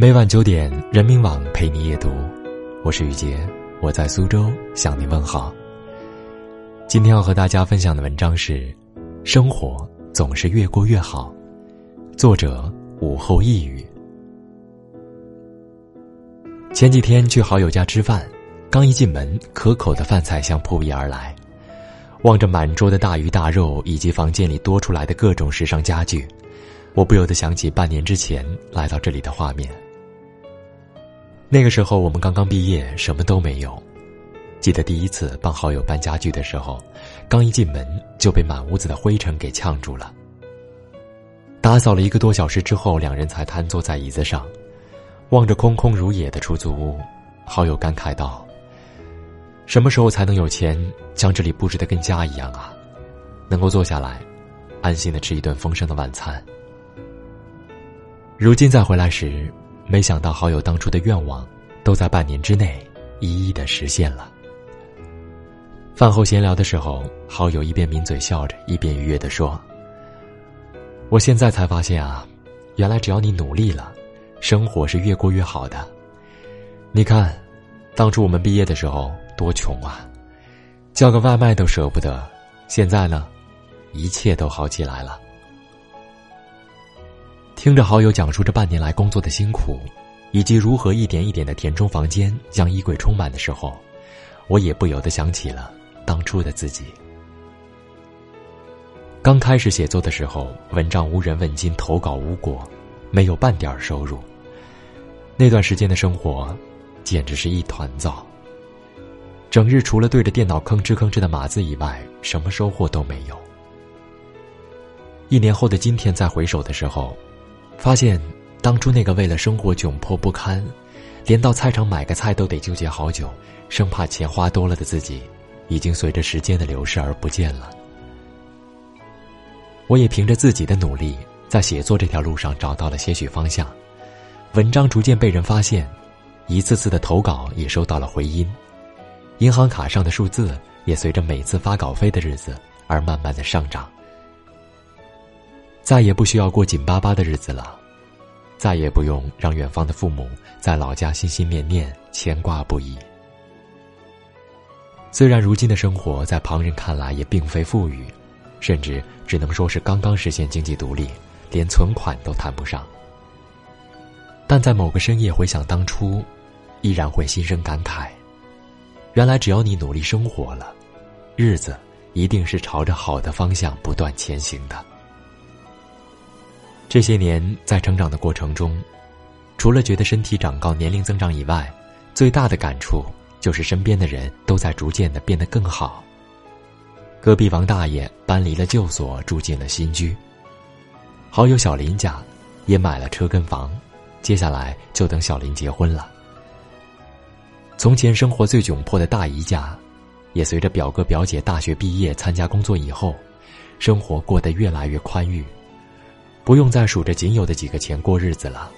每晚九点，人民网陪你夜读，我是雨洁，我在苏州向你问好。今天要和大家分享的文章是《生活总是越过越好》，作者午后一语。前几天去好友家吃饭，刚一进门，可口的饭菜香扑鼻而来，望着满桌的大鱼大肉以及房间里多出来的各种时尚家具，我不由得想起半年之前来到这里的画面。那个时候我们刚刚毕业，什么都没有。记得第一次帮好友搬家具的时候，刚一进门就被满屋子的灰尘给呛住了。打扫了一个多小时之后，两人才瘫坐在椅子上，望着空空如也的出租屋，好友感慨道：“什么时候才能有钱将这里布置的跟家一样啊？能够坐下来，安心的吃一顿丰盛的晚餐。”如今再回来时。没想到好友当初的愿望，都在半年之内一一的实现了。饭后闲聊的时候，好友一边抿嘴笑着，一边愉悦的说：“我现在才发现啊，原来只要你努力了，生活是越过越好的。你看，当初我们毕业的时候多穷啊，叫个外卖都舍不得，现在呢，一切都好起来了。”听着好友讲述这半年来工作的辛苦，以及如何一点一点的填充房间，将衣柜充满的时候，我也不由得想起了当初的自己。刚开始写作的时候，文章无人问津，投稿无果，没有半点收入。那段时间的生活，简直是一团糟。整日除了对着电脑吭哧吭哧的码字以外，什么收获都没有。一年后的今天，再回首的时候。发现，当初那个为了生活窘迫不堪，连到菜场买个菜都得纠结好久，生怕钱花多了的自己，已经随着时间的流逝而不见了。我也凭着自己的努力，在写作这条路上找到了些许方向，文章逐渐被人发现，一次次的投稿也收到了回音，银行卡上的数字也随着每次发稿费的日子而慢慢的上涨。再也不需要过紧巴巴的日子了，再也不用让远方的父母在老家心心念念、牵挂不已。虽然如今的生活在旁人看来也并非富裕，甚至只能说是刚刚实现经济独立，连存款都谈不上，但在某个深夜回想当初，依然会心生感慨：原来只要你努力生活了，日子一定是朝着好的方向不断前行的。这些年在成长的过程中，除了觉得身体长高、年龄增长以外，最大的感触就是身边的人都在逐渐的变得更好。隔壁王大爷搬离了旧所，住进了新居。好友小林家也买了车跟房，接下来就等小林结婚了。从前生活最窘迫的大姨家，也随着表哥表姐大学毕业、参加工作以后，生活过得越来越宽裕。不用再数着仅有的几个钱过日子了。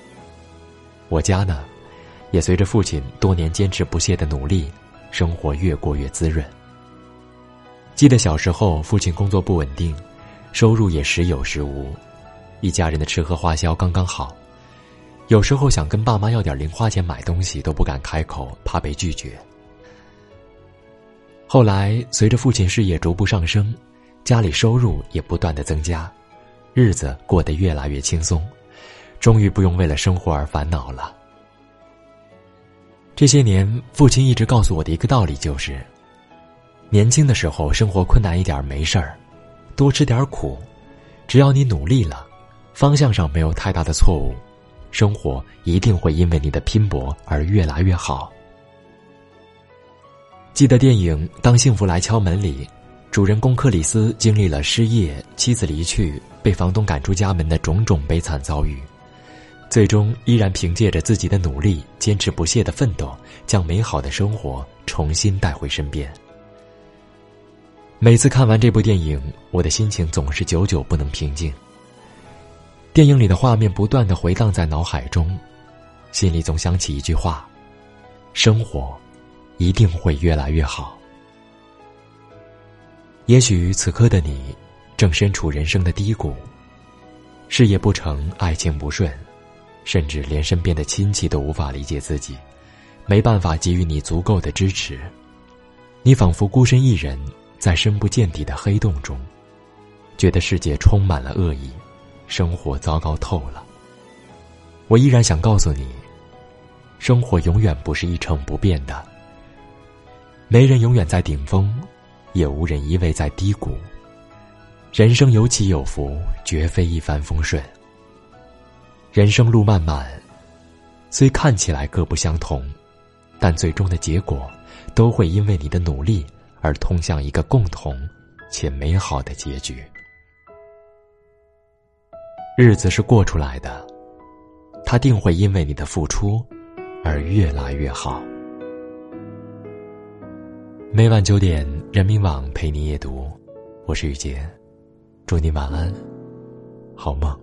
我家呢，也随着父亲多年坚持不懈的努力，生活越过越滋润。记得小时候，父亲工作不稳定，收入也时有时无，一家人的吃喝花销刚刚好，有时候想跟爸妈要点零花钱买东西都不敢开口，怕被拒绝。后来，随着父亲事业逐步上升，家里收入也不断的增加。日子过得越来越轻松，终于不用为了生活而烦恼了。这些年，父亲一直告诉我的一个道理就是：年轻的时候生活困难一点没事儿，多吃点苦，只要你努力了，方向上没有太大的错误，生活一定会因为你的拼搏而越来越好。记得电影《当幸福来敲门》里。主人公克里斯经历了失业、妻子离去、被房东赶出家门的种种悲惨遭遇，最终依然凭借着自己的努力、坚持不懈的奋斗，将美好的生活重新带回身边。每次看完这部电影，我的心情总是久久不能平静。电影里的画面不断的回荡在脑海中，心里总想起一句话：生活一定会越来越好。也许此刻的你，正身处人生的低谷。事业不成，爱情不顺，甚至连身边的亲戚都无法理解自己，没办法给予你足够的支持。你仿佛孤身一人，在深不见底的黑洞中，觉得世界充满了恶意，生活糟糕透了。我依然想告诉你，生活永远不是一成不变的。没人永远在顶峰，也无人一味在低谷。人生有起有伏，绝非一帆风顺。人生路漫漫，虽看起来各不相同，但最终的结果都会因为你的努力而通向一个共同且美好的结局。日子是过出来的，他定会因为你的付出而越来越好。每晚九点，人民网陪你夜读，我是雨洁。祝你晚安，好梦。